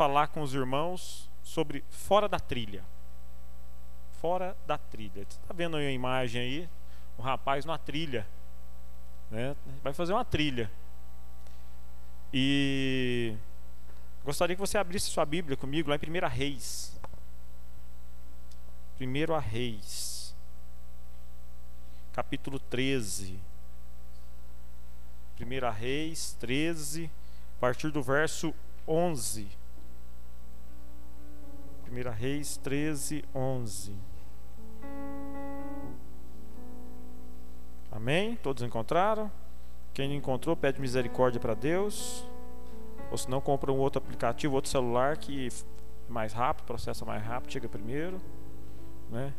falar com os irmãos sobre fora da trilha. Fora da trilha. Você está vendo aí a imagem aí? O rapaz numa trilha. Né? Vai fazer uma trilha. E gostaria que você abrisse sua Bíblia comigo lá em 1 Reis. 1 Reis, capítulo 13. 1 Reis 13, a partir do verso 11. 1 Reis 13, 11. Amém? Todos encontraram? Quem não encontrou, pede misericórdia para Deus. Ou se não, compra um outro aplicativo, outro celular que é mais rápido, processa mais rápido, chega primeiro. Né?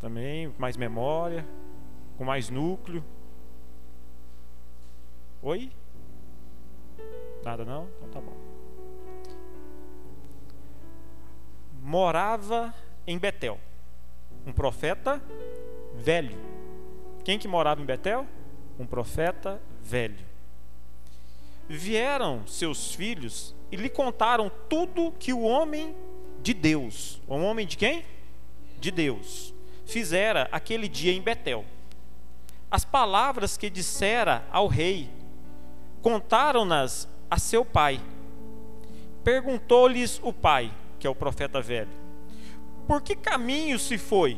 Também mais memória, com mais núcleo. Oi? Nada não? Então tá bom. Morava em Betel um profeta velho. Quem que morava em Betel? Um profeta velho. Vieram seus filhos e lhe contaram tudo que o homem de Deus, o homem de quem? De Deus, fizera aquele dia em Betel. As palavras que dissera ao rei contaram-nas a seu pai. Perguntou-lhes o pai, que é o profeta velho: Por que caminho se foi?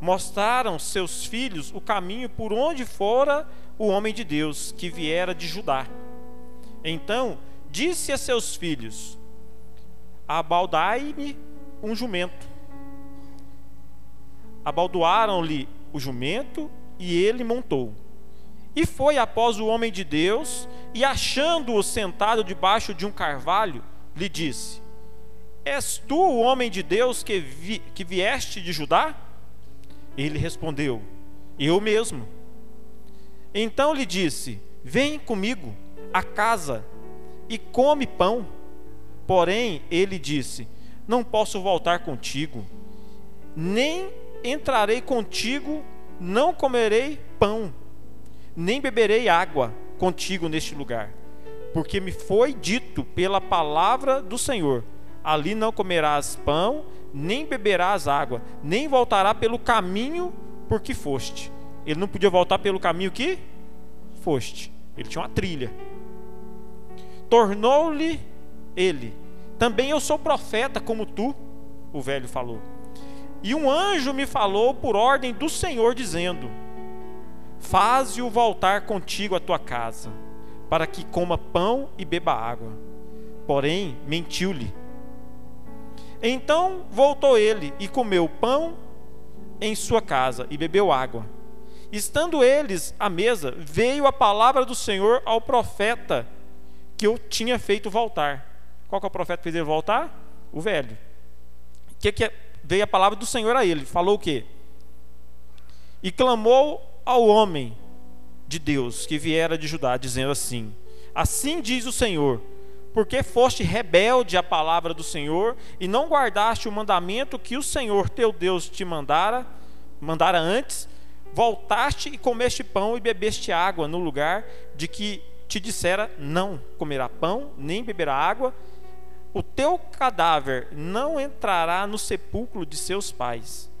Mostraram seus filhos o caminho por onde fora o homem de Deus que viera de Judá. Então disse a seus filhos: Abaldai-me um jumento. Abaldoaram-lhe o jumento e ele montou. E foi após o homem de Deus, e achando-o sentado debaixo de um carvalho, lhe disse: És tu o homem de Deus que, vi, que vieste de Judá? Ele respondeu: Eu mesmo. Então lhe disse: Vem comigo à casa e come pão. Porém, ele disse: Não posso voltar contigo, nem entrarei contigo, não comerei pão nem beberei água contigo neste lugar, porque me foi dito pela palavra do Senhor: ali não comerás pão, nem beberás água, nem voltará pelo caminho por que foste. Ele não podia voltar pelo caminho que foste. Ele tinha uma trilha. Tornou-lhe ele: Também eu sou profeta como tu, o velho falou. E um anjo me falou por ordem do Senhor, dizendo: Faze-o voltar contigo à tua casa, para que coma pão e beba água. Porém, mentiu-lhe. Então voltou ele e comeu pão em sua casa e bebeu água. Estando eles à mesa, veio a palavra do Senhor ao profeta que eu tinha feito voltar. Qual que é o profeta que fez ele voltar? O velho. Que, que é? veio a palavra do Senhor a ele? Falou o quê? E clamou ao homem de Deus que viera de Judá, dizendo assim: Assim diz o Senhor, porque foste rebelde à palavra do Senhor e não guardaste o mandamento que o Senhor teu Deus te mandara, mandara antes, voltaste e comeste pão e bebeste água no lugar de que te dissera: Não comerá pão, nem beberá água. O teu cadáver não entrará no sepulcro de seus pais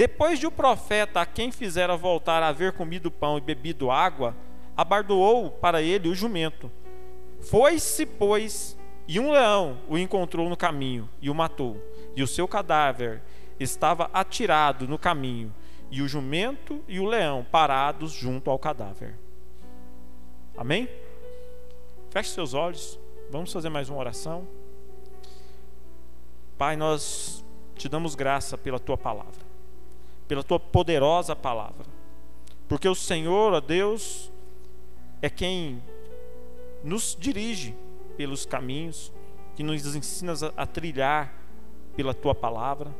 depois de o profeta a quem fizera voltar a haver comido pão e bebido água, abardoou para ele o jumento. Foi-se, pois, e um leão o encontrou no caminho e o matou. E o seu cadáver estava atirado no caminho, e o jumento e o leão parados junto ao cadáver. Amém? Feche seus olhos, vamos fazer mais uma oração. Pai, nós te damos graça pela tua palavra pela tua poderosa palavra. Porque o Senhor, ó Deus, é quem nos dirige pelos caminhos, que nos ensina a trilhar pela tua palavra.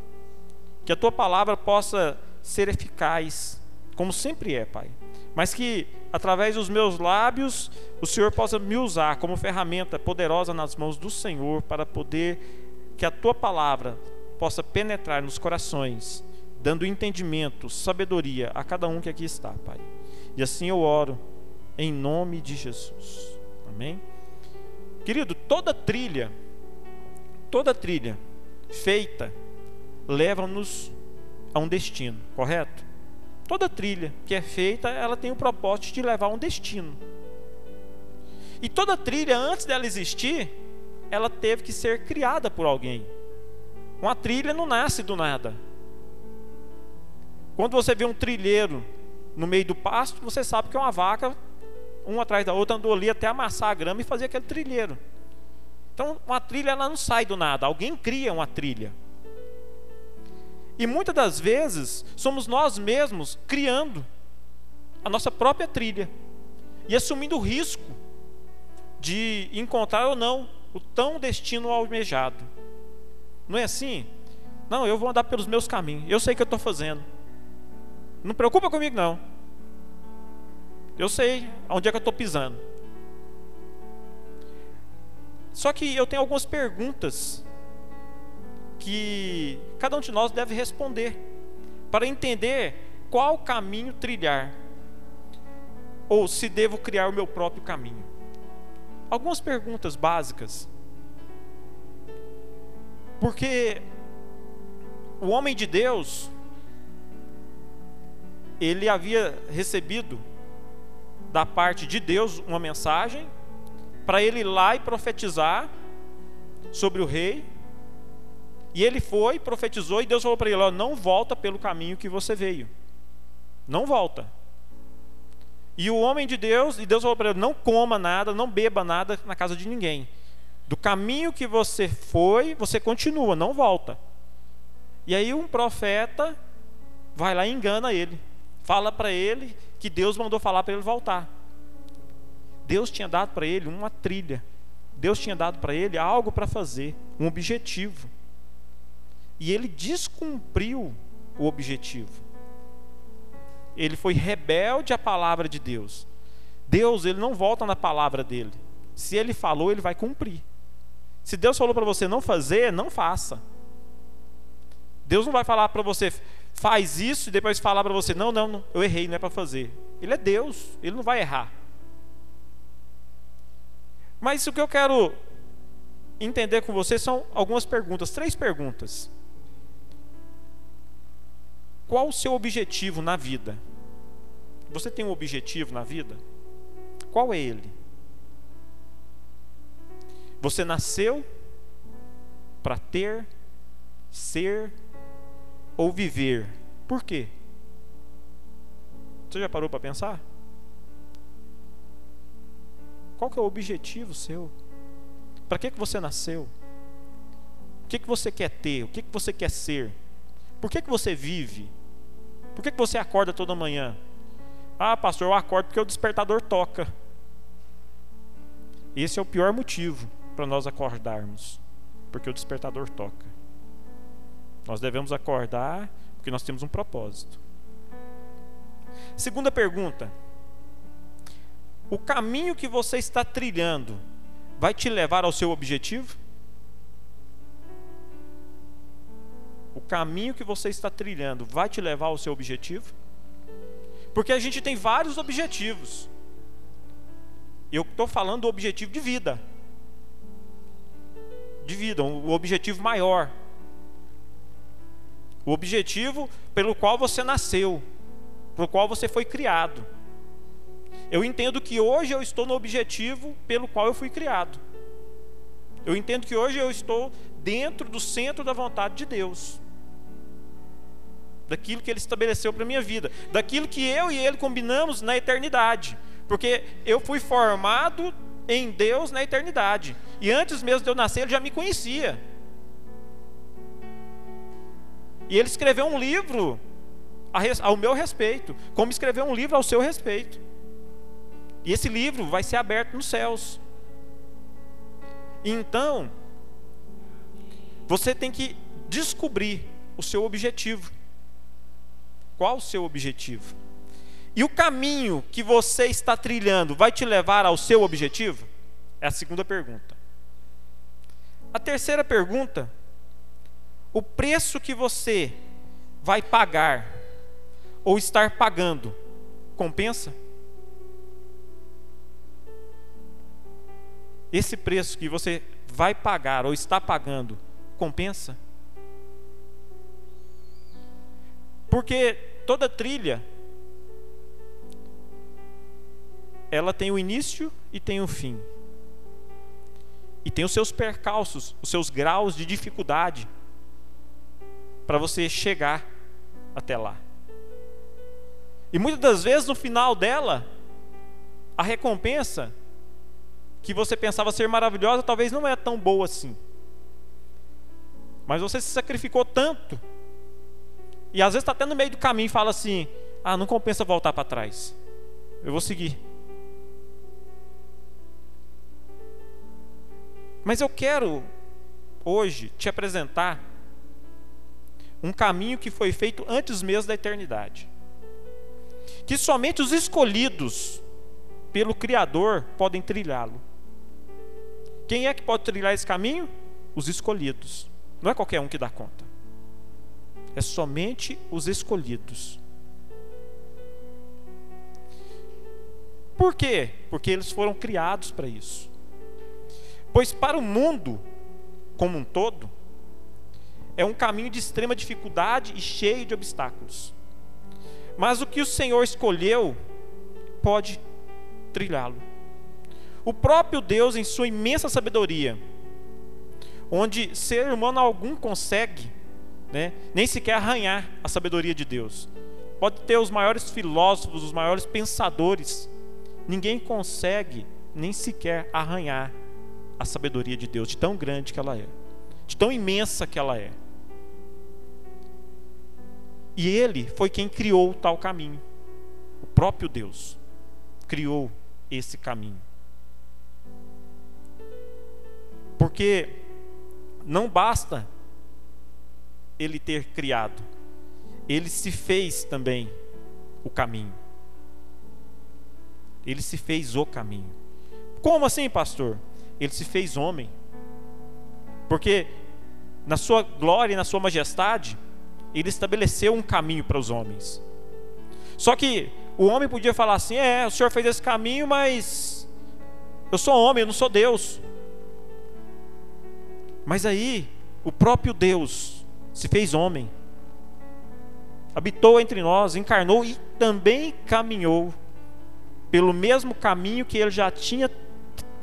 Que a tua palavra possa ser eficaz, como sempre é, Pai. Mas que através dos meus lábios o Senhor possa me usar como ferramenta poderosa nas mãos do Senhor para poder que a tua palavra possa penetrar nos corações dando entendimento, sabedoria a cada um que aqui está, Pai. E assim eu oro, em nome de Jesus. Amém? Querido, toda trilha, toda trilha feita leva-nos a um destino, correto? Toda trilha que é feita, ela tem o propósito de levar a um destino. E toda trilha, antes dela existir, ela teve que ser criada por alguém. Uma trilha não nasce do nada. Quando você vê um trilheiro no meio do pasto, você sabe que é uma vaca, uma atrás da outra, andou ali até amassar a grama e fazer aquele trilheiro. Então, uma trilha ela não sai do nada, alguém cria uma trilha. E muitas das vezes somos nós mesmos criando a nossa própria trilha e assumindo o risco de encontrar ou não o tão destino almejado. Não é assim? Não, eu vou andar pelos meus caminhos. Eu sei o que eu estou fazendo. Não preocupa comigo não. Eu sei onde é que eu estou pisando. Só que eu tenho algumas perguntas que cada um de nós deve responder para entender qual caminho trilhar ou se devo criar o meu próprio caminho. Algumas perguntas básicas. Porque o homem de Deus ele havia recebido da parte de Deus uma mensagem para ele ir lá e profetizar sobre o rei e ele foi, profetizou, e Deus falou para ele: ó, não volta pelo caminho que você veio. Não volta. E o homem de Deus, e Deus falou para ele: não coma nada, não beba nada na casa de ninguém. Do caminho que você foi, você continua, não volta. E aí um profeta vai lá e engana ele. Fala para ele que Deus mandou falar para ele voltar. Deus tinha dado para ele uma trilha. Deus tinha dado para ele algo para fazer, um objetivo e ele descumpriu o objetivo. Ele foi rebelde à palavra de Deus. Deus, ele não volta na palavra dele. Se ele falou, ele vai cumprir. Se Deus falou para você não fazer, não faça. Deus não vai falar para você, faz isso e depois falar para você, não, não, não, eu errei, não é para fazer. Ele é Deus, ele não vai errar. Mas o que eu quero entender com você são algumas perguntas, três perguntas. Qual o seu objetivo na vida? Você tem um objetivo na vida? Qual é ele? Você nasceu para ter, ser ou viver. Por quê? Você já parou para pensar? Qual que é o objetivo seu? Para que, que você nasceu? O que, que você quer ter? O que, que você quer ser? Por que, que você vive? Por que, que você acorda toda manhã? Ah, pastor, eu acordo porque o despertador toca. Esse é o pior motivo para nós acordarmos, porque o despertador toca. Nós devemos acordar porque nós temos um propósito. Segunda pergunta: O caminho que você está trilhando vai te levar ao seu objetivo? o caminho que você está trilhando vai te levar ao seu objetivo? Porque a gente tem vários objetivos. Eu estou falando do objetivo de vida. De vida, o objetivo maior. O objetivo pelo qual você nasceu, pelo qual você foi criado. Eu entendo que hoje eu estou no objetivo pelo qual eu fui criado. Eu entendo que hoje eu estou dentro do centro da vontade de Deus. Daquilo que ele estabeleceu para a minha vida, daquilo que eu e ele combinamos na eternidade. Porque eu fui formado em Deus na eternidade. E antes mesmo de eu nascer, ele já me conhecia. E ele escreveu um livro ao meu respeito, como escreveu um livro ao seu respeito. E esse livro vai ser aberto nos céus. Então, você tem que descobrir o seu objetivo. Qual o seu objetivo? E o caminho que você está trilhando vai te levar ao seu objetivo? É a segunda pergunta. A terceira pergunta: o preço que você vai pagar ou estar pagando compensa? esse preço que você vai pagar ou está pagando compensa? Porque toda trilha ela tem o início e tem o fim. E tem os seus percalços, os seus graus de dificuldade para você chegar até lá. E muitas das vezes no final dela, a recompensa que você pensava ser maravilhosa talvez não é tão boa assim. Mas você se sacrificou tanto. E às vezes está até no meio do caminho e fala assim: ah, não compensa voltar para trás. Eu vou seguir. Mas eu quero hoje te apresentar um caminho que foi feito antes mesmo da eternidade. Que somente os escolhidos pelo Criador podem trilhá-lo. Quem é que pode trilhar esse caminho? Os escolhidos. Não é qualquer um que dá conta. É somente os escolhidos. Por quê? Porque eles foram criados para isso. Pois para o mundo como um todo, é um caminho de extrema dificuldade e cheio de obstáculos. Mas o que o Senhor escolheu pode trilhá-lo. O próprio Deus, em sua imensa sabedoria, onde ser humano algum consegue, né, nem sequer arranhar a sabedoria de Deus. Pode ter os maiores filósofos, os maiores pensadores, ninguém consegue nem sequer arranhar a sabedoria de Deus, de tão grande que ela é, de tão imensa que ela é. E ele foi quem criou tal caminho. O próprio Deus criou esse caminho. Porque não basta ele ter criado, ele se fez também o caminho. Ele se fez o caminho. Como assim, pastor? ele se fez homem. Porque na sua glória e na sua majestade, ele estabeleceu um caminho para os homens. Só que o homem podia falar assim: é, o senhor fez esse caminho, mas eu sou homem, eu não sou Deus. Mas aí, o próprio Deus se fez homem, habitou entre nós, encarnou e também caminhou pelo mesmo caminho que ele já tinha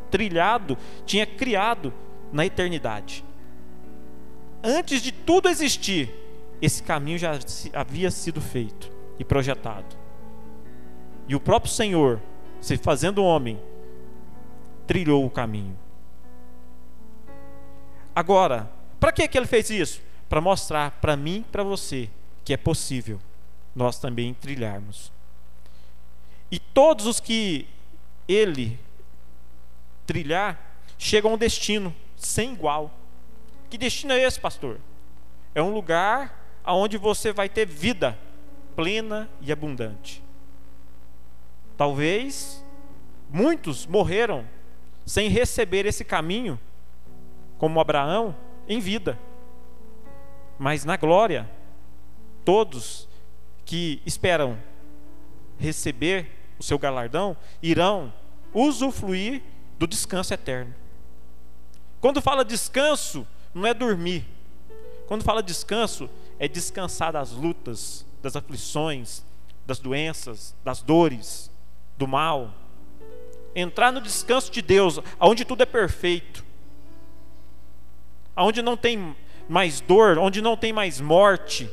trilhado, tinha criado na eternidade. Antes de tudo existir, esse caminho já havia sido feito e projetado. E o próprio Senhor, se fazendo homem, trilhou o caminho. Agora, para que, que ele fez isso? Para mostrar para mim e para você que é possível nós também trilharmos. E todos os que ele trilhar, chega a um destino sem igual. Que destino é esse, pastor? É um lugar onde você vai ter vida plena e abundante. Talvez muitos morreram sem receber esse caminho, como Abraão, em vida. Mas na glória, todos que esperam receber o seu galardão irão usufruir do descanso eterno. Quando fala descanso, não é dormir. Quando fala descanso, é descansar das lutas, das aflições, das doenças, das dores, do mal. Entrar no descanso de Deus, onde tudo é perfeito. Onde não tem mais dor, onde não tem mais morte.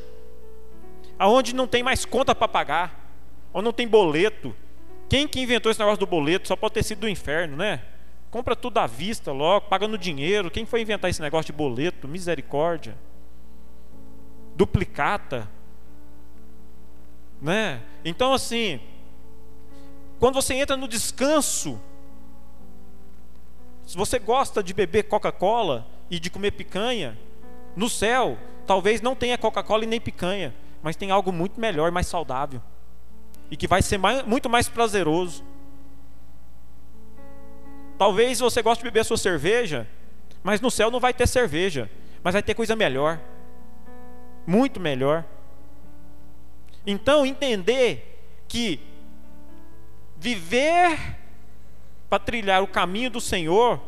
Aonde não tem mais conta para pagar, onde não tem boleto. Quem que inventou esse negócio do boleto só pode ter sido do inferno, né? Compra tudo à vista logo, paga no dinheiro. Quem foi inventar esse negócio de boleto? Misericórdia. Duplicata. Né? Então assim, quando você entra no descanso, se você gosta de beber Coca-Cola e de comer picanha, no céu, talvez não tenha Coca-Cola e nem picanha, mas tem algo muito melhor, mais saudável e que vai ser mais, muito mais prazeroso. Talvez você goste de beber a sua cerveja, mas no céu não vai ter cerveja, mas vai ter coisa melhor. Muito melhor. Então, entender que viver para trilhar o caminho do Senhor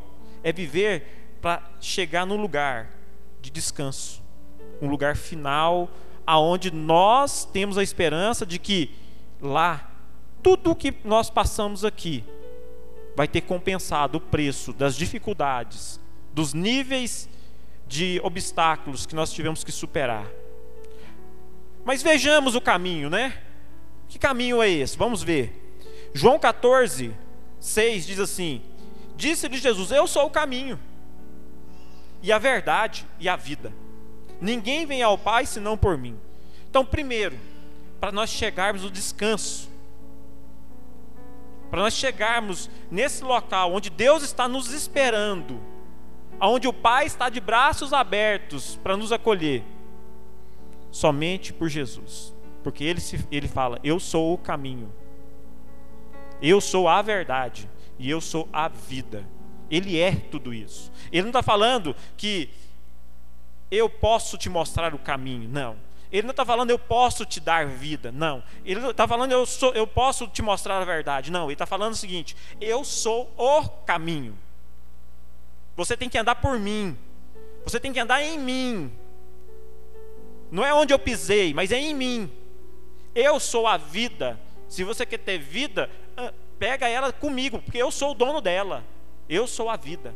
é viver para chegar no lugar de descanso, um lugar final aonde nós temos a esperança de que lá tudo o que nós passamos aqui vai ter compensado o preço das dificuldades, dos níveis de obstáculos que nós tivemos que superar. Mas vejamos o caminho, né? Que caminho é esse? Vamos ver. João 14, 6 diz assim: Disse-lhe Jesus: Eu sou o caminho, e a verdade e a vida. Ninguém vem ao Pai senão por mim. Então, primeiro, para nós chegarmos no descanso, para nós chegarmos nesse local onde Deus está nos esperando, onde o Pai está de braços abertos para nos acolher, somente por Jesus, porque ele, se, ele fala: Eu sou o caminho, eu sou a verdade e eu sou a vida. Ele é tudo isso. Ele não está falando que eu posso te mostrar o caminho, não. Ele não está falando eu posso te dar vida, não. Ele não está falando eu, sou, eu posso te mostrar a verdade, não. Ele está falando o seguinte: eu sou o caminho. Você tem que andar por mim. Você tem que andar em mim. Não é onde eu pisei, mas é em mim. Eu sou a vida. Se você quer ter vida, ah, pega ela comigo, porque eu sou o dono dela. Eu sou a vida.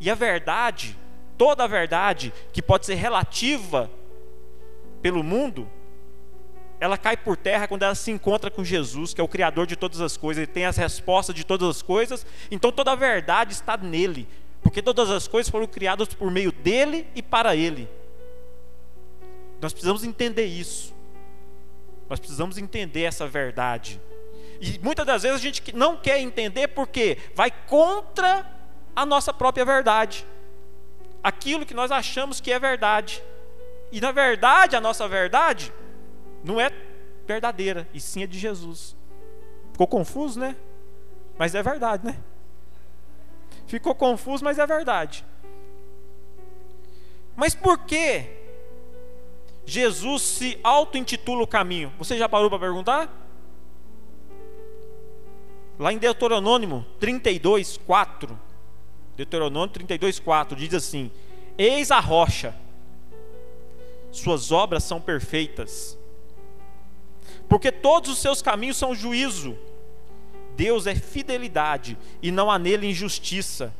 E a verdade, toda a verdade que pode ser relativa pelo mundo, ela cai por terra quando ela se encontra com Jesus, que é o Criador de todas as coisas, ele tem as respostas de todas as coisas, então toda a verdade está nele, porque todas as coisas foram criadas por meio dele e para ele. Nós precisamos entender isso, nós precisamos entender essa verdade, e muitas das vezes a gente não quer entender porque vai contra a nossa própria verdade, aquilo que nós achamos que é verdade. E na verdade, a nossa verdade não é verdadeira, e sim é de Jesus. Ficou confuso, né? Mas é verdade, né? Ficou confuso, mas é verdade. Mas por que Jesus se auto-intitula o caminho? Você já parou para perguntar? Lá em Deuteronômio 32, 4. Deuteronômio 32, 4 diz assim: Eis a rocha suas obras são perfeitas. Porque todos os seus caminhos são juízo. Deus é fidelidade e não há nele injustiça.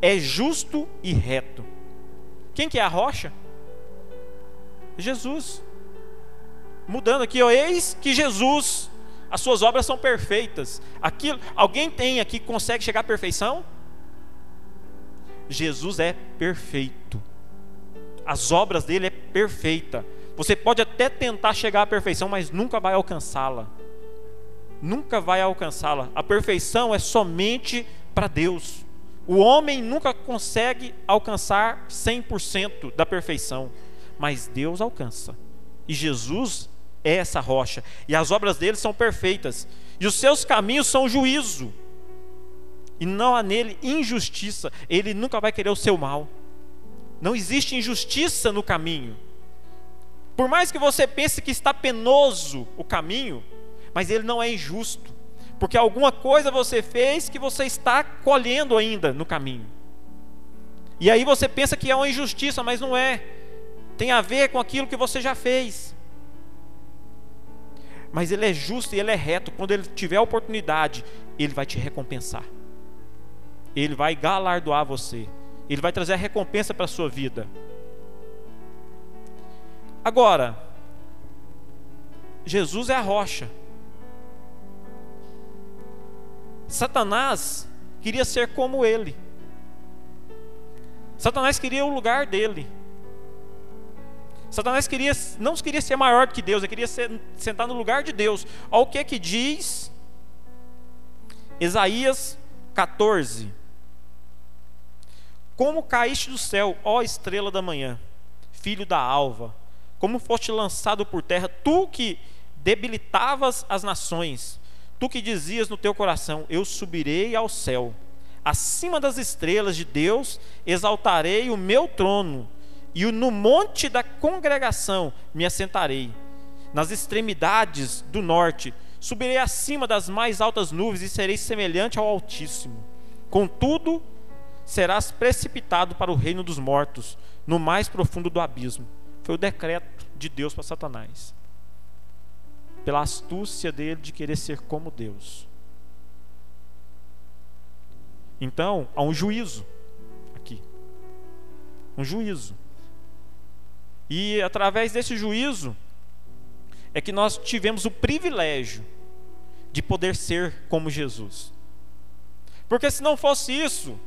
É justo e reto. Quem que é a rocha? Jesus. Mudando aqui, ó, eis que Jesus, as suas obras são perfeitas. Aquilo, alguém tem aqui que consegue chegar à perfeição? Jesus é perfeito as obras dele é perfeita. Você pode até tentar chegar à perfeição, mas nunca vai alcançá-la. Nunca vai alcançá-la. A perfeição é somente para Deus. O homem nunca consegue alcançar 100% da perfeição, mas Deus alcança. E Jesus é essa rocha, e as obras dele são perfeitas, e os seus caminhos são juízo. E não há nele injustiça, ele nunca vai querer o seu mal. Não existe injustiça no caminho. Por mais que você pense que está penoso o caminho, mas ele não é injusto, porque alguma coisa você fez que você está colhendo ainda no caminho. E aí você pensa que é uma injustiça, mas não é. Tem a ver com aquilo que você já fez. Mas ele é justo e ele é reto. Quando ele tiver a oportunidade, ele vai te recompensar. Ele vai galardoar você. Ele vai trazer a recompensa para a sua vida. Agora, Jesus é a rocha. Satanás queria ser como ele. Satanás queria o lugar dele. Satanás queria, não queria ser maior que Deus, ele queria ser, sentar no lugar de Deus. Olha o que é que diz Isaías 14. Como caíste do céu, ó estrela da manhã, filho da alva, como foste lançado por terra, tu que debilitavas as nações, tu que dizias no teu coração: Eu subirei ao céu, acima das estrelas de Deus exaltarei o meu trono, e no monte da congregação me assentarei. Nas extremidades do norte subirei acima das mais altas nuvens e serei semelhante ao Altíssimo. Contudo, serás precipitado para o reino dos mortos, no mais profundo do abismo. Foi o decreto de Deus para Satanás. Pela astúcia dele de querer ser como Deus. Então, há um juízo aqui. Um juízo. E através desse juízo é que nós tivemos o privilégio de poder ser como Jesus. Porque se não fosse isso,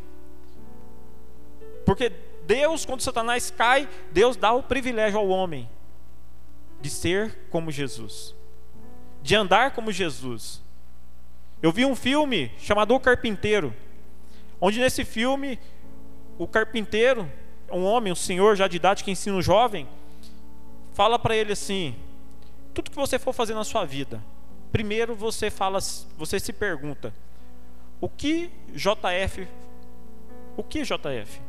porque Deus, quando Satanás cai, Deus dá o privilégio ao homem de ser como Jesus, de andar como Jesus. Eu vi um filme chamado O Carpinteiro, onde nesse filme o carpinteiro, um homem, um senhor já de idade que ensina um jovem, fala para ele assim: tudo que você for fazer na sua vida, primeiro você fala, você se pergunta: o que JF o que JF?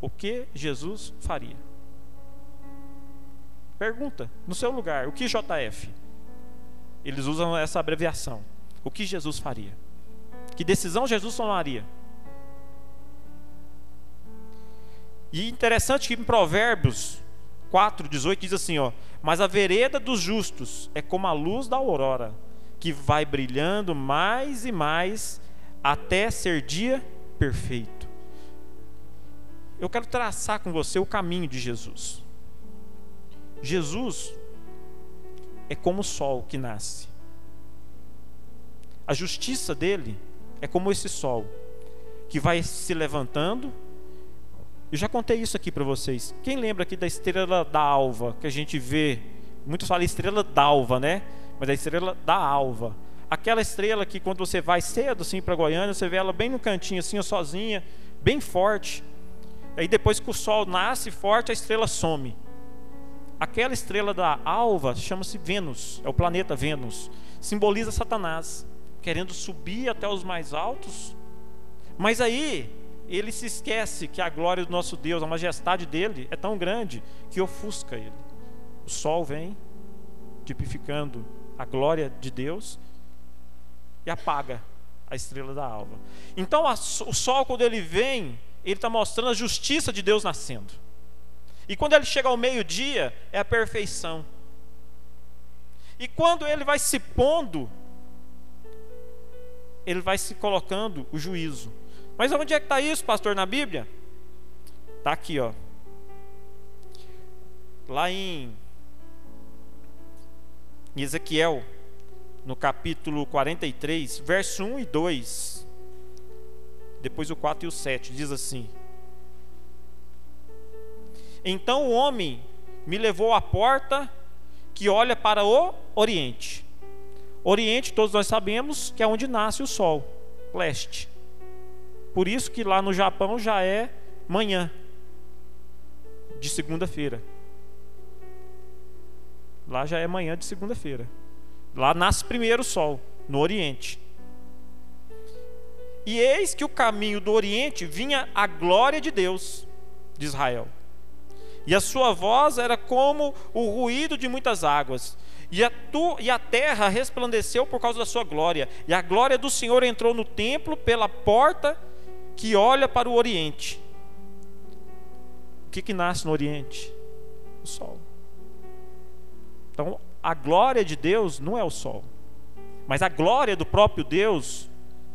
O que Jesus faria? Pergunta no seu lugar, o que JF? Eles usam essa abreviação. O que Jesus faria? Que decisão Jesus tomaria? E interessante que em Provérbios 4, 18 diz assim: ó, Mas a vereda dos justos é como a luz da aurora, que vai brilhando mais e mais até ser dia perfeito. Eu quero traçar com você o caminho de Jesus. Jesus é como o sol que nasce. A justiça dele é como esse sol que vai se levantando. Eu já contei isso aqui para vocês. Quem lembra aqui da estrela da alva que a gente vê? Muitos falam estrela d'alva, né? Mas a estrela da alva. Aquela estrela que quando você vai cedo assim para Goiânia, você vê ela bem no cantinho assim, sozinha, bem forte. Aí depois que o sol nasce forte, a estrela some. Aquela estrela da alva chama-se Vênus, é o planeta Vênus. Simboliza Satanás, querendo subir até os mais altos. Mas aí ele se esquece que a glória do nosso Deus, a majestade dele é tão grande que ofusca ele. O sol vem, tipificando a glória de Deus, e apaga a estrela da alva. Então a, o sol, quando ele vem, ele está mostrando a justiça de Deus nascendo. E quando ele chega ao meio-dia, é a perfeição. E quando ele vai se pondo, ele vai se colocando o juízo. Mas onde é que está isso, pastor, na Bíblia? Está aqui, ó. Lá em Ezequiel, no capítulo 43, verso 1 e 2 depois o 4 e o 7, diz assim: Então o homem me levou à porta que olha para o Oriente. Oriente, todos nós sabemos que é onde nasce o sol, leste. Por isso que lá no Japão já é manhã de segunda-feira. Lá já é manhã de segunda-feira. Lá nasce primeiro o sol, no Oriente. E eis que o caminho do Oriente vinha a glória de Deus de Israel. E a sua voz era como o ruído de muitas águas. E a, tu, e a terra resplandeceu por causa da sua glória. E a glória do Senhor entrou no templo pela porta que olha para o Oriente. O que, que nasce no Oriente? O sol. Então, a glória de Deus não é o sol, mas a glória do próprio Deus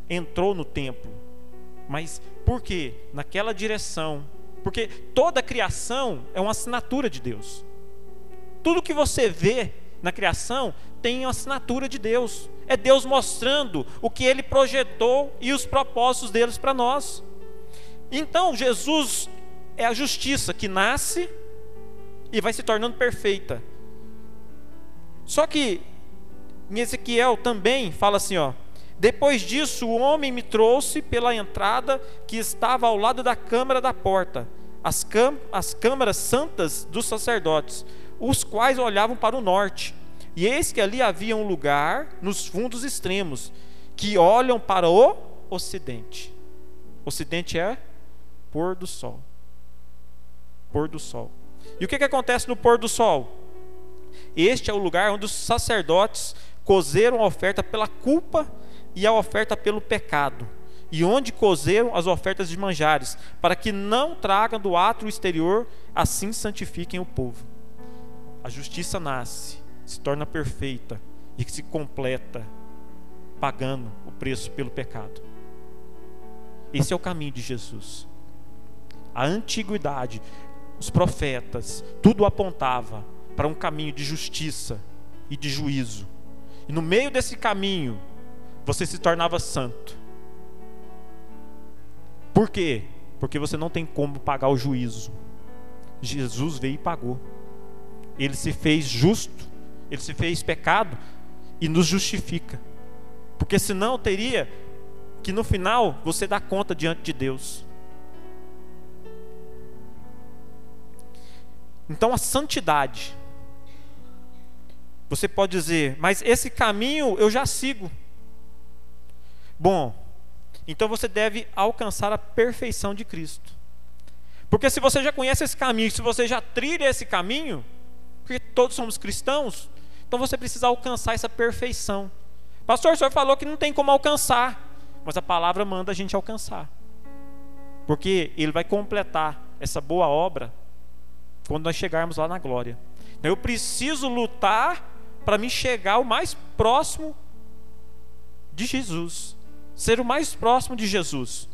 entrou no templo. Mas por quê? Naquela direção. Porque toda a criação é uma assinatura de Deus. Tudo que você vê na criação tem uma assinatura de Deus. É Deus mostrando o que ele projetou e os propósitos deles para nós. Então, Jesus é a justiça que nasce e vai se tornando perfeita. Só que em Ezequiel também fala assim, ó: depois disso, o homem me trouxe pela entrada que estava ao lado da câmara da porta, as, câmaras santas dos sacerdotes, os quais olhavam para o norte. E eis que ali havia um lugar nos fundos extremos, que olham para o ocidente. Ocidente é pôr do sol. Pôr do sol. E o que, que acontece no pôr do sol? Este é o lugar onde os sacerdotes cozeram a oferta pela culpa e a oferta pelo pecado. e onde cozeram as ofertas de manjares, para que não tragam do átrio exterior, assim santifiquem o povo. A justiça nasce, se torna perfeita e se completa pagando o preço pelo pecado. Esse é o caminho de Jesus. A antiguidade, os profetas, tudo apontava para um caminho de justiça e de juízo. E no meio desse caminho, você se tornava santo. Por quê? Porque você não tem como pagar o juízo. Jesus veio e pagou. Ele se fez justo, ele se fez pecado e nos justifica. Porque senão teria que no final você dar conta diante de Deus. Então a santidade. Você pode dizer, mas esse caminho eu já sigo. Bom, então você deve alcançar a perfeição de Cristo. Porque se você já conhece esse caminho, se você já trilha esse caminho, porque todos somos cristãos, então você precisa alcançar essa perfeição. Pastor, o senhor falou que não tem como alcançar, mas a palavra manda a gente alcançar. Porque ele vai completar essa boa obra quando nós chegarmos lá na glória. Então, eu preciso lutar para me chegar o mais próximo de Jesus, ser o mais próximo de Jesus.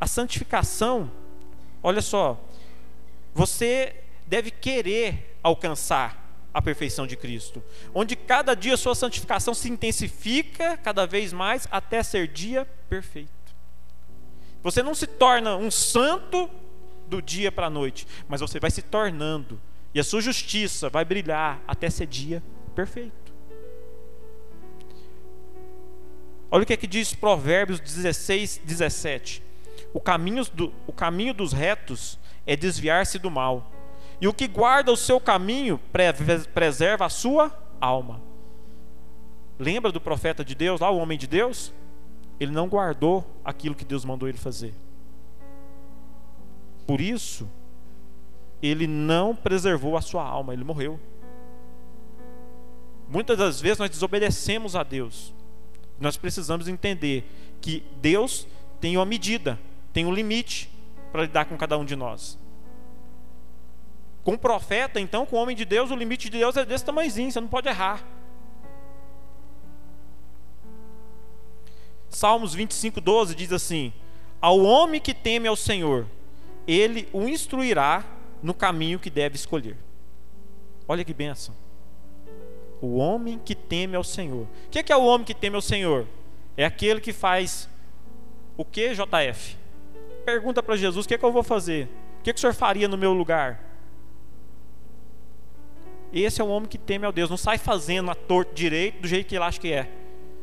A santificação, olha só, você deve querer alcançar a perfeição de Cristo, onde cada dia sua santificação se intensifica cada vez mais até ser dia perfeito. Você não se torna um santo do dia para a noite, mas você vai se tornando, e a sua justiça vai brilhar até ser dia perfeito. Olha o que, é que diz Provérbios 16, 17. O caminho, do, o caminho dos retos é desviar-se do mal, e o que guarda o seu caminho preserva a sua alma. Lembra do profeta de Deus, lá o homem de Deus? Ele não guardou aquilo que Deus mandou ele fazer. Por isso, ele não preservou a sua alma, ele morreu. Muitas das vezes nós desobedecemos a Deus. Nós precisamos entender que Deus tem uma medida, tem um limite para lidar com cada um de nós. Com o profeta, então, com o homem de Deus, o limite de Deus é desse tamanhozinho, você não pode errar. Salmos 25, 12 diz assim: Ao homem que teme ao Senhor, ele o instruirá no caminho que deve escolher. Olha que benção. O homem que teme ao Senhor. O que é o homem que teme ao Senhor? É aquele que faz o que, JF? Pergunta para Jesus: o que, é que eu vou fazer? O que, é que o senhor faria no meu lugar? Esse é o homem que teme ao Deus. Não sai fazendo a torto direito do jeito que ele acha que é.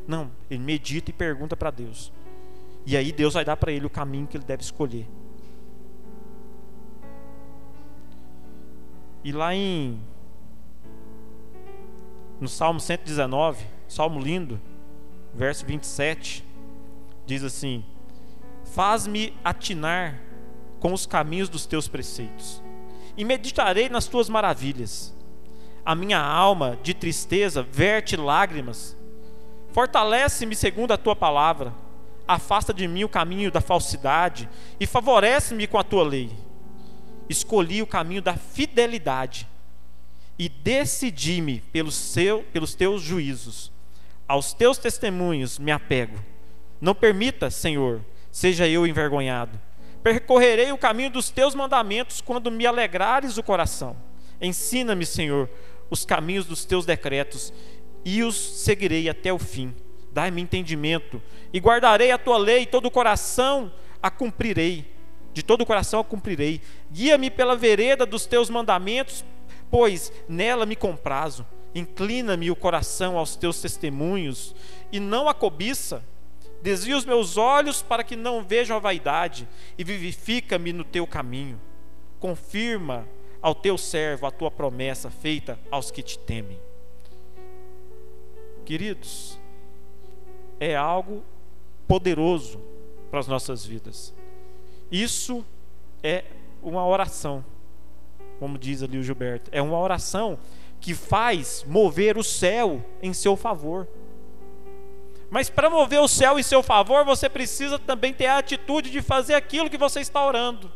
Não, ele medita e pergunta para Deus. E aí Deus vai dar para ele o caminho que ele deve escolher. E lá em no Salmo 119, Salmo lindo, verso 27, diz assim: Faz-me atinar com os caminhos dos teus preceitos, e meditarei nas tuas maravilhas a minha alma de tristeza verte lágrimas. Fortalece-me segundo a tua palavra. Afasta de mim o caminho da falsidade e favorece-me com a tua lei. Escolhi o caminho da fidelidade e decidi-me pelos, seu, pelos teus juízos. Aos teus testemunhos me apego. Não permita, Senhor, seja eu envergonhado. Percorrerei o caminho dos teus mandamentos quando me alegrares o coração. Ensina-me, Senhor, os caminhos dos teus decretos e os seguirei até o fim. Dai-me entendimento e guardarei a tua lei, todo o coração a cumprirei. De todo o coração a cumprirei. Guia-me pela vereda dos teus mandamentos, pois nela me comprazo. Inclina-me o coração aos teus testemunhos e não a cobiça. Desvia os meus olhos para que não vejam a vaidade e vivifica-me no teu caminho. Confirma ao teu servo a tua promessa feita aos que te temem. Queridos, é algo poderoso para as nossas vidas. Isso é uma oração, como diz ali o Gilberto, é uma oração que faz mover o céu em seu favor. Mas para mover o céu em seu favor, você precisa também ter a atitude de fazer aquilo que você está orando.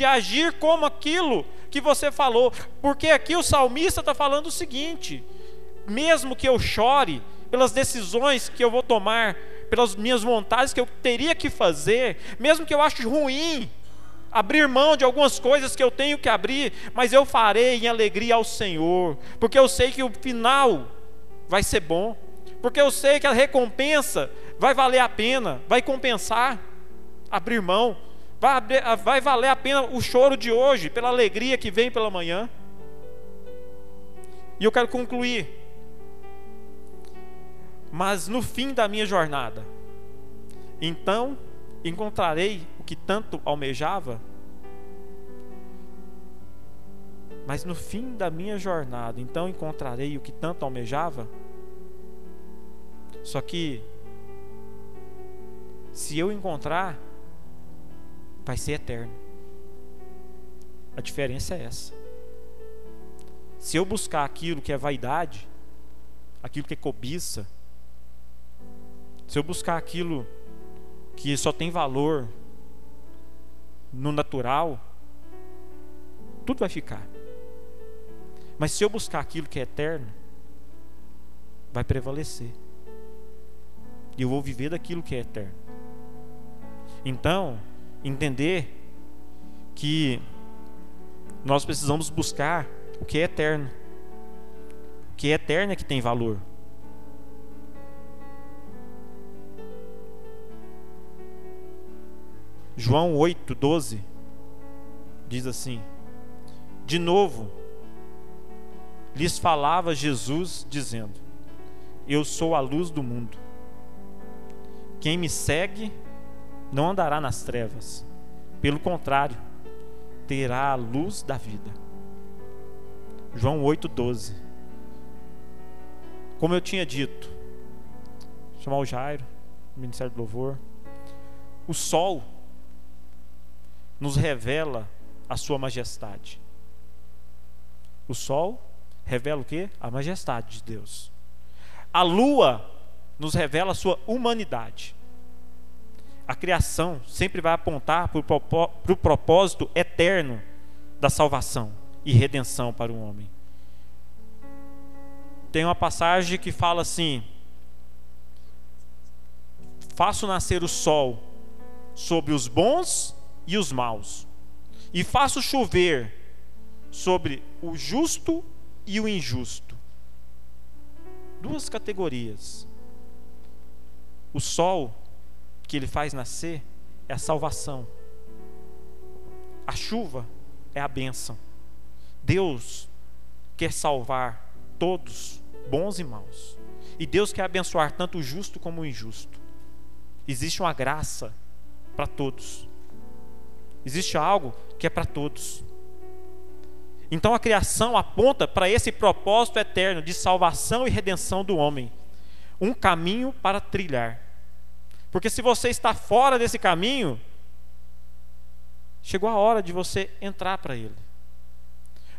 De agir como aquilo que você falou. Porque aqui o salmista está falando o seguinte: mesmo que eu chore pelas decisões que eu vou tomar, pelas minhas vontades que eu teria que fazer, mesmo que eu ache ruim abrir mão de algumas coisas que eu tenho que abrir, mas eu farei em alegria ao Senhor, porque eu sei que o final vai ser bom, porque eu sei que a recompensa vai valer a pena, vai compensar abrir mão, vai, valer a pena o choro de hoje, pela alegria que vem pela manhã. E eu quero concluir. Mas no fim da minha jornada, então encontrarei o que tanto almejava? Mas no fim da minha jornada, então encontrarei o que tanto almejava? Só que, se eu encontrar, vai ser eterno. A diferença é essa. Se eu buscar aquilo que é vaidade, aquilo que é cobiça, se eu buscar aquilo que só tem valor no natural, tudo vai ficar. Mas se eu buscar aquilo que é eterno, vai prevalecer. E eu vou viver daquilo que é eterno. Então, entender que nós precisamos buscar o que é eterno. O que é eterno é que tem valor. João 8, 12 diz assim: De novo, lhes falava Jesus, dizendo: Eu sou a luz do mundo. Quem me segue não andará nas trevas, pelo contrário, terá a luz da vida. João 8,12. Como eu tinha dito, chamar o Jairo, Ministério do Louvor. O sol nos revela a sua majestade. O sol revela o que? A majestade de Deus. A lua nos revela a sua humanidade. A criação sempre vai apontar para o propósito eterno da salvação e redenção para o homem. Tem uma passagem que fala assim: Faço nascer o sol sobre os bons e os maus, e faço chover sobre o justo e o injusto. Duas categorias. O sol que ele faz nascer é a salvação. A chuva é a bênção. Deus quer salvar todos, bons e maus. E Deus quer abençoar tanto o justo como o injusto. Existe uma graça para todos. Existe algo que é para todos. Então a criação aponta para esse propósito eterno de salvação e redenção do homem. Um caminho para trilhar. Porque se você está fora desse caminho, chegou a hora de você entrar para ele.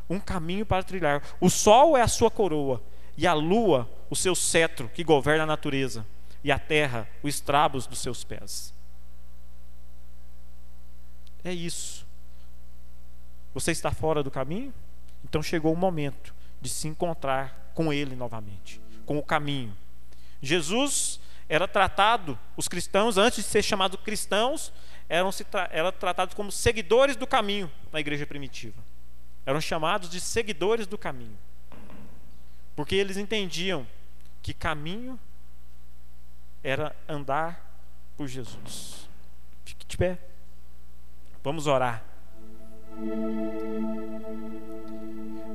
Um caminho para trilhar. O sol é a sua coroa, e a lua, o seu cetro que governa a natureza, e a terra, os estrabos dos seus pés. É isso. Você está fora do caminho? Então chegou o momento de se encontrar com Ele novamente, com o caminho. Jesus era tratado, os cristãos, antes de ser chamados cristãos, eram, eram tratados como seguidores do caminho na igreja primitiva. Eram chamados de seguidores do caminho. Porque eles entendiam que caminho era andar por Jesus. Fique de pé. Vamos orar.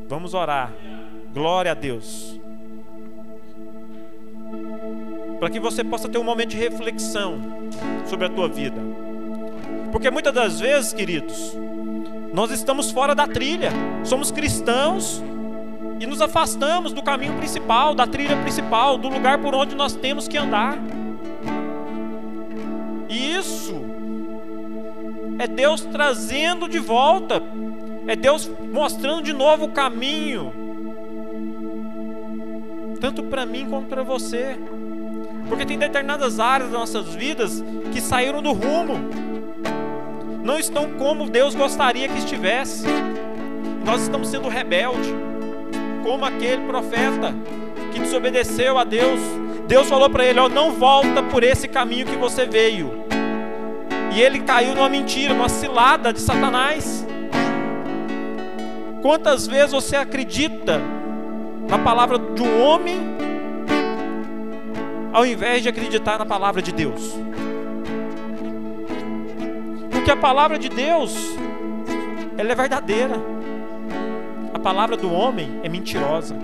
Vamos orar. Glória a Deus. Para que você possa ter um momento de reflexão sobre a tua vida. Porque muitas das vezes, queridos, nós estamos fora da trilha. Somos cristãos e nos afastamos do caminho principal, da trilha principal, do lugar por onde nós temos que andar. E isso é Deus trazendo de volta, é Deus mostrando de novo o caminho. tanto para mim como para você. Porque tem determinadas áreas das nossas vidas que saíram do rumo, não estão como Deus gostaria que estivesse. Nós estamos sendo rebelde, como aquele profeta que desobedeceu a Deus. Deus falou para ele: ó, não volta por esse caminho que você veio. E ele caiu numa mentira, numa cilada de Satanás. Quantas vezes você acredita na palavra de um homem ao invés de acreditar na palavra de Deus? Porque a palavra de Deus ela é verdadeira. A palavra do homem é mentirosa.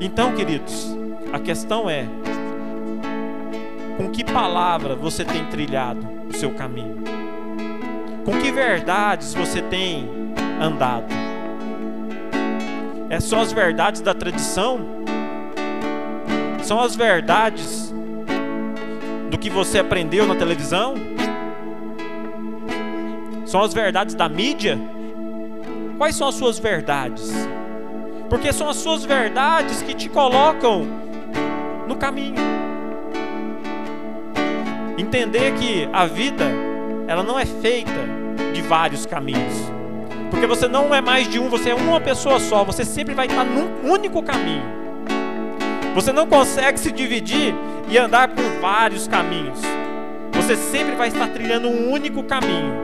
Então, queridos, a questão é: com que palavra você tem trilhado o seu caminho? Com que verdades você tem andado? É só as verdades da tradição? São as verdades do que você aprendeu na televisão? São as verdades da mídia? Quais são as suas verdades? Porque são as suas verdades que te colocam no caminho. Entender que a vida, ela não é feita de vários caminhos. Porque você não é mais de um, você é uma pessoa só, você sempre vai estar num único caminho. Você não consegue se dividir e andar por vários caminhos. Você sempre vai estar trilhando um único caminho.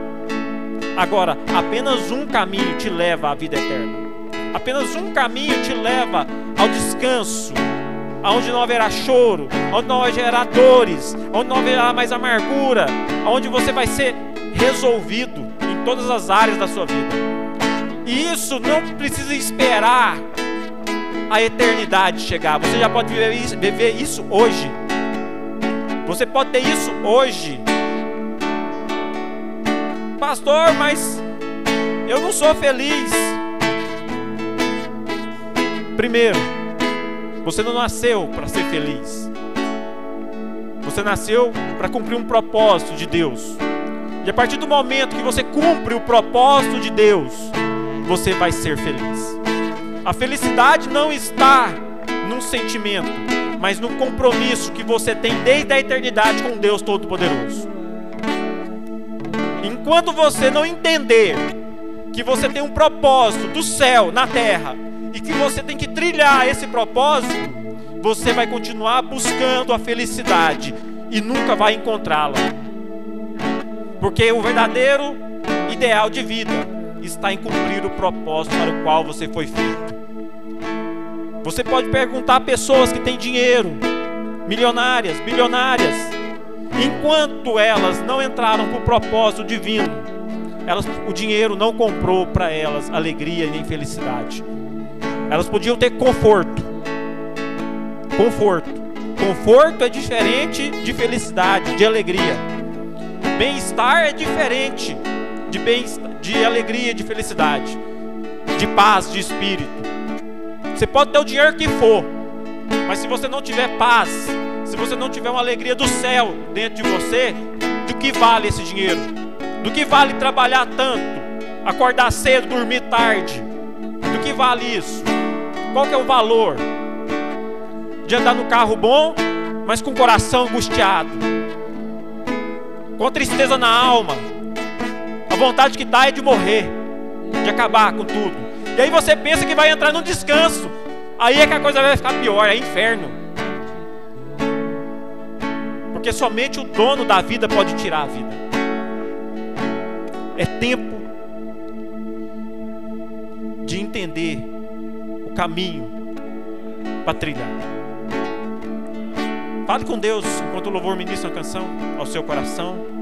Agora, apenas um caminho te leva à vida eterna. Apenas um caminho te leva ao descanso, aonde não haverá choro, onde não haverá dores, onde não haverá mais amargura, onde você vai ser resolvido em todas as áreas da sua vida. E isso não precisa esperar a eternidade chegar. Você já pode viver isso, isso hoje. Você pode ter isso hoje. Pastor, mas eu não sou feliz. Primeiro, você não nasceu para ser feliz. Você nasceu para cumprir um propósito de Deus. E a partir do momento que você cumpre o propósito de Deus, você vai ser feliz. A felicidade não está num sentimento, mas no compromisso que você tem desde a eternidade com Deus Todo-Poderoso. Enquanto você não entender que você tem um propósito do céu na terra e que você tem que trilhar esse propósito, você vai continuar buscando a felicidade e nunca vai encontrá-la. Porque o verdadeiro ideal de vida está em cumprir o propósito para o qual você foi feito. Você pode perguntar a pessoas que têm dinheiro, milionárias, bilionárias, enquanto elas não entraram para o propósito divino, elas, o dinheiro não comprou para elas alegria nem felicidade. Elas podiam ter conforto. Conforto. Conforto é diferente de felicidade, de alegria. Bem-estar é diferente de, bem, de alegria, de felicidade, de paz, de espírito. Você pode ter o dinheiro que for, mas se você não tiver paz, se você não tiver uma alegria do céu dentro de você, do que vale esse dinheiro? Do que vale trabalhar tanto, acordar cedo, dormir tarde? Do que vale isso? Qual que é o valor de andar no carro bom, mas com o coração angustiado? com tristeza na alma. A vontade que dá é de morrer, de acabar com tudo. E aí você pensa que vai entrar no descanso. Aí é que a coisa vai ficar pior, é inferno. Porque somente o dono da vida pode tirar a vida. É tempo de entender o caminho para trilhar. Fale com Deus enquanto o louvor ministra a canção ao seu coração.